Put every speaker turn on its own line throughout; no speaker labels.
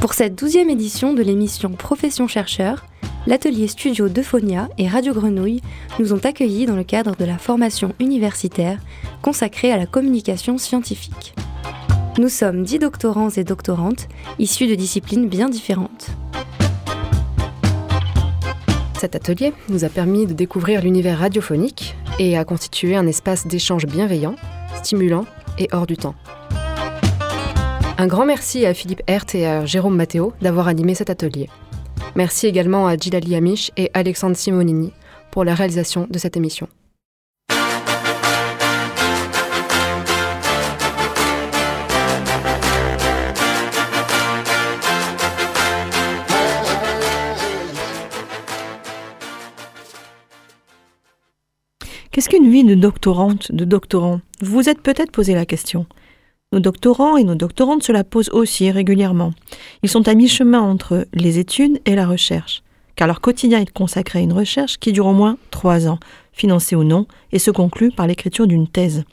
Pour cette douzième édition de l'émission Profession chercheur, l'atelier studio d'Euphonia et Radio Grenouille nous ont accueillis dans le cadre de la formation universitaire consacrée à la communication scientifique. Nous sommes dix doctorants et doctorantes issus de disciplines bien différentes.
Cet atelier nous a permis de découvrir l'univers radiophonique et a constitué un espace d'échange bienveillant, stimulant et hors du temps. Un grand merci à Philippe Hert et à Jérôme Matteo d'avoir animé cet atelier. Merci également à Gilali Amish et Alexandre Simonini pour la réalisation de cette émission.
Qu'est-ce qu'une vie de doctorante, de doctorant? Vous vous êtes peut-être posé la question. Nos doctorants et nos doctorantes se la posent aussi régulièrement. Ils sont à mi-chemin entre les études et la recherche, car leur quotidien est consacré à une recherche qui dure au moins trois ans, financée ou non, et se conclut par l'écriture d'une thèse.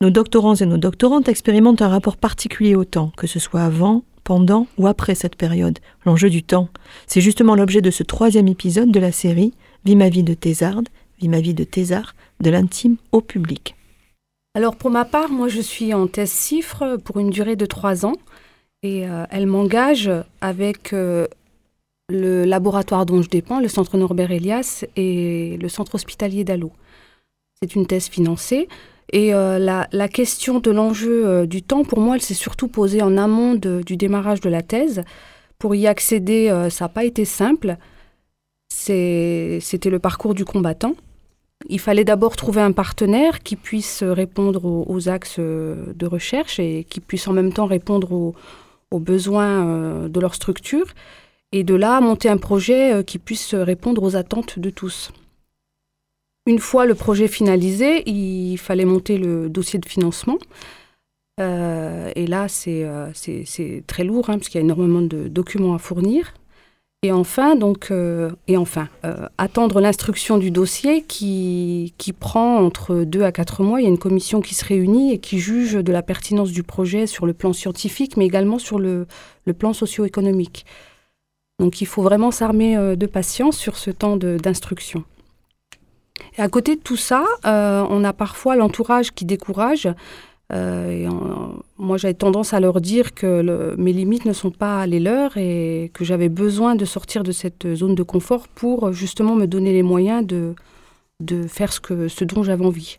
Nos doctorants et nos doctorantes expérimentent un rapport particulier au temps, que ce soit avant, pendant ou après cette période. L'enjeu du temps, c'est justement l'objet de ce troisième épisode de la série Vie ma vie de Thésarde, Vie ma vie de Thésard, de l'intime au public.
Alors pour ma part, moi je suis en thèse cifre pour une durée de trois ans et euh, elle m'engage avec euh, le laboratoire dont je dépends, le centre Norbert Elias et le centre hospitalier d'Allo. C'est une thèse financée et euh, la, question de l'enjeu du temps, pour moi, elle s'est surtout posée en amont du démarrage de la thèse. Pour y accéder, ça n'a pas été simple. C'était le parcours du combattant. Il fallait d'abord trouver un partenaire qui puisse répondre aux, axes de recherche et qui puisse en même temps répondre aux, besoins euh, de leur structure. Et de là, monter un projet euh, qui puisse répondre aux attentes de tous. Une fois le projet finalisé, il fallait monter le dossier de financement. Euh, et là, c'est très lourd, hein, parce qu'il y a énormément de documents à fournir. Et enfin, euh, euh, attendre l'instruction du dossier qui, prend entre deux à quatre mois. Il y a une commission qui se réunit et qui juge de la pertinence du projet sur le plan scientifique, mais également sur le, le plan socio-économique. Donc il faut vraiment s'armer euh, de patience sur ce temps d'instruction. Et à côté de tout ça, on a parfois l'entourage qui décourage. Euh, moi, j'avais tendance à leur dire que mes limites ne sont pas les leurs et que j'avais besoin de sortir de cette zone de confort pour justement me donner les moyens de, faire ce, que, dont j'avais envie.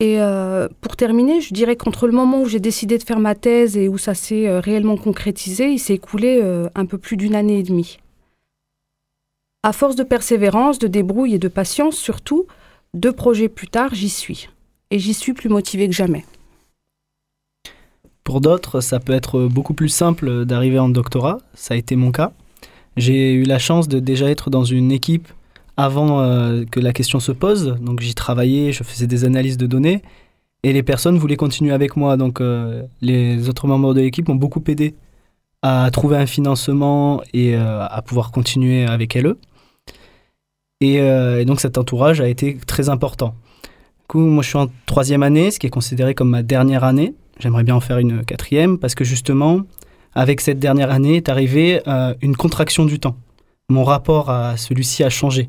Et euh, pour terminer, je dirais qu'entre le moment où j'ai décidé de faire ma thèse et où ça s'est euh, réellement concrétisé, il s'est écoulé un peu plus d'une année et demie. À force de persévérance, de débrouille et de patience surtout, deux projets plus tard, j'y suis et j'y suis plus motivée que jamais.
Pour d'autres, ça peut être beaucoup plus simple d'arriver en doctorat, ça a été mon cas. J'ai eu la chance de déjà être dans une équipe avant euh, que la question se pose, donc j'y travaillais, je faisais des analyses de données, et les personnes voulaient continuer avec moi, donc euh, les autres membres de l'équipe m'ont beaucoup aidé à trouver un financement et euh, à pouvoir continuer avec elles. et donc cet entourage a été très important coup, moi, je suis en troisième année, ce qui est considéré comme ma dernière année. J'aimerais bien en faire une quatrième parce que justement, avec cette dernière année est arrivée euh, une contraction du temps. Mon rapport à celui-ci a changé.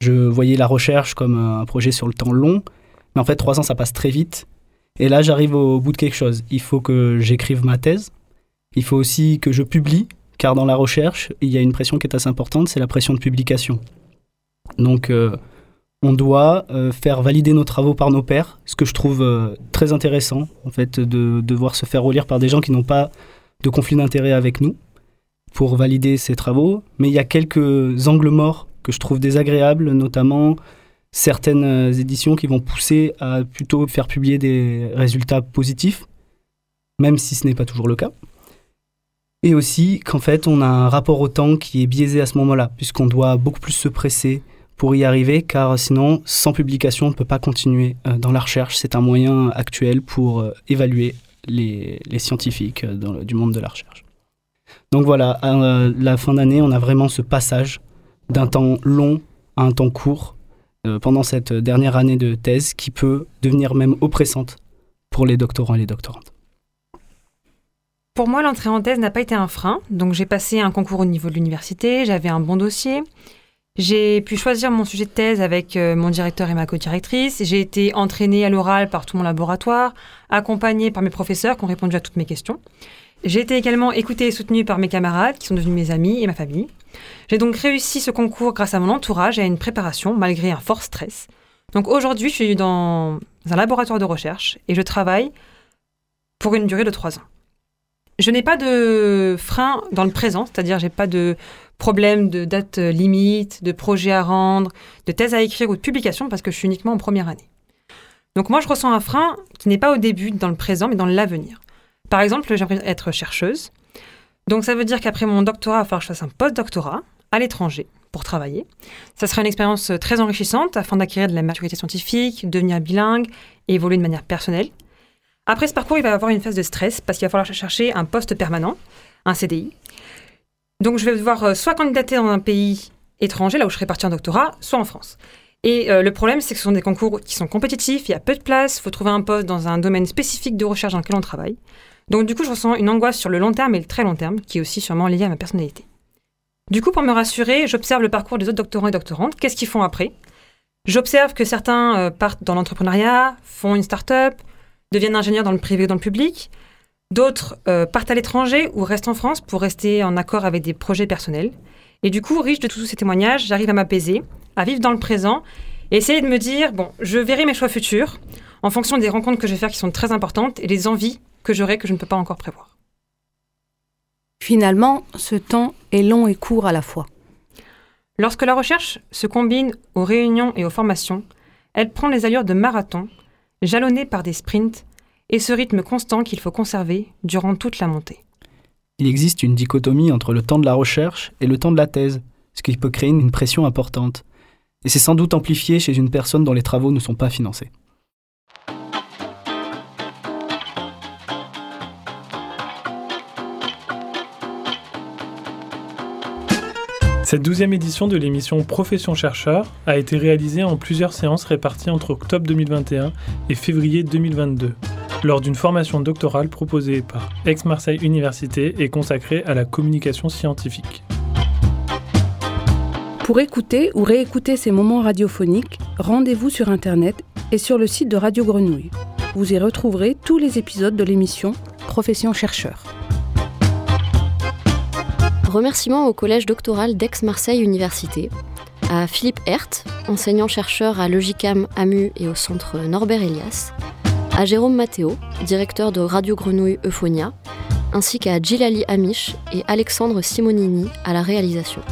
Je voyais la recherche comme un projet sur le temps long, mais en fait, trois ans, ça passe très vite. Et là, j'arrive au bout de quelque chose. Il faut que j'écrive ma thèse. Il faut aussi que je publie, car dans la recherche, il y a une pression qui est assez importante, c'est la pression de publication. Donc, euh, on doit euh, faire valider nos travaux par nos pairs, ce que je trouve euh, très intéressant, en fait, de devoir se faire relire par des gens qui n'ont pas de conflit d'intérêt avec nous pour valider ces travaux. Mais il y a quelques angles morts que je trouve désagréables, notamment certaines euh, éditions qui vont pousser à plutôt faire publier des résultats positifs, même si ce n'est pas toujours le cas. Et aussi qu'en fait, on a un rapport au temps qui est biaisé à ce moment-là, puisqu'on doit beaucoup plus se presser, pour y arriver, car sinon, sans publication, on ne peut pas continuer euh, dans la recherche. C'est un moyen actuel pour euh, évaluer les, scientifiques euh, du monde de la recherche. Donc voilà, à la fin d'année, on a vraiment ce passage d'un temps long à un temps court pendant cette dernière année de thèse qui peut devenir même oppressante pour les doctorants et les doctorantes.
Pour moi, l'entrée en thèse n'a pas été un frein. Donc, j'ai passé un concours au niveau de l'université, j'avais un bon dossier. J'ai pu choisir mon sujet de thèse avec euh, mon directeur et ma co-directrice. J'ai été entraînée à l'oral par tout mon laboratoire, accompagnée par mes professeurs qui ont répondu à toutes mes questions. J'ai été également écoutée et soutenue par mes camarades qui sont devenus mes amis et ma famille. J'ai donc réussi ce concours grâce à mon entourage et à une préparation malgré un fort stress. Donc aujourd'hui, je suis dans un laboratoire de recherche et je travaille pour une durée de trois ans. Je n'ai pas de frein dans le présent, c'est-à-dire j'ai pas de problème de date limite, de projet à rendre, de thèse à écrire ou de publication parce que je suis uniquement en première année. Donc moi je ressens un frein qui n'est pas au début dans le présent mais dans l'avenir. Par exemple, j'aimerais être chercheuse. Donc ça veut dire qu'après mon doctorat, il va falloir que je fasse un post-doctorat à l'étranger pour travailler. Ça sera une expérience très enrichissante afin d'acquérir de la maturité scientifique, devenir bilingue et évoluer de manière personnelle. Après ce parcours, il va avoir une phase de stress parce qu'il va falloir chercher un poste permanent, un CDI. Donc je vais devoir euh, soit candidater dans un pays étranger, là où je serai parti en doctorat, soit en France. Et euh, le problème, c'est que ce sont des concours qui sont compétitifs, il y a peu de place, il faut trouver un poste dans un domaine spécifique de recherche dans lequel on travaille. Donc du coup, je ressens une angoisse sur le long terme et le très long terme, qui est aussi sûrement liée à ma personnalité. Du coup, pour me rassurer, j'observe le parcours des autres doctorants et doctorantes, qu'est-ce qu'ils font après? J'observe que certains euh, partent dans l'entrepreneuriat, font une start-up, deviennent ingénieurs dans le privé ou dans le public. D'autres euh, partent à l'étranger ou restent en France pour rester en accord avec des projets personnels. Et du coup, riche de tous ces témoignages, j'arrive à m'apaiser, à vivre dans le présent et essayer de me dire, bon, je verrai mes choix futurs en fonction des rencontres que je vais faire qui sont très importantes et des envies que j'aurai que je ne peux pas encore prévoir.
Finalement, ce temps est long et court à la fois.
Lorsque la recherche se combine aux réunions et aux formations, elle prend les allures de marathon, jalonnée par des sprints et ce rythme constant qu'il faut conserver durant toute la montée.
Il existe une dichotomie entre le temps de la recherche et le temps de la thèse, ce qui peut créer une pression importante. Et c'est sans doute amplifié chez une personne dont les travaux ne sont pas financés.
Cette douzième édition de l'émission Profession chercheur a été réalisée en plusieurs séances réparties entre octobre 2021 et février 2022, lors d'une formation doctorale proposée par Aix-Marseille Université et consacrée à la communication scientifique.
Pour écouter ou réécouter ces moments radiophoniques, rendez-vous sur Internet et sur le site de Radio Grenouille. Vous y retrouverez tous les épisodes de l'émission Profession chercheur.
Remerciements au collège doctoral d'Aix-Marseille Université, à Philippe Hert, enseignant-chercheur à Logicam AMU et au centre Norbert Elias, à Jérôme Matteo, directeur de Radio Grenouille Euphonia, ainsi qu'à Gilali Amish et Alexandre Simonini à la réalisation.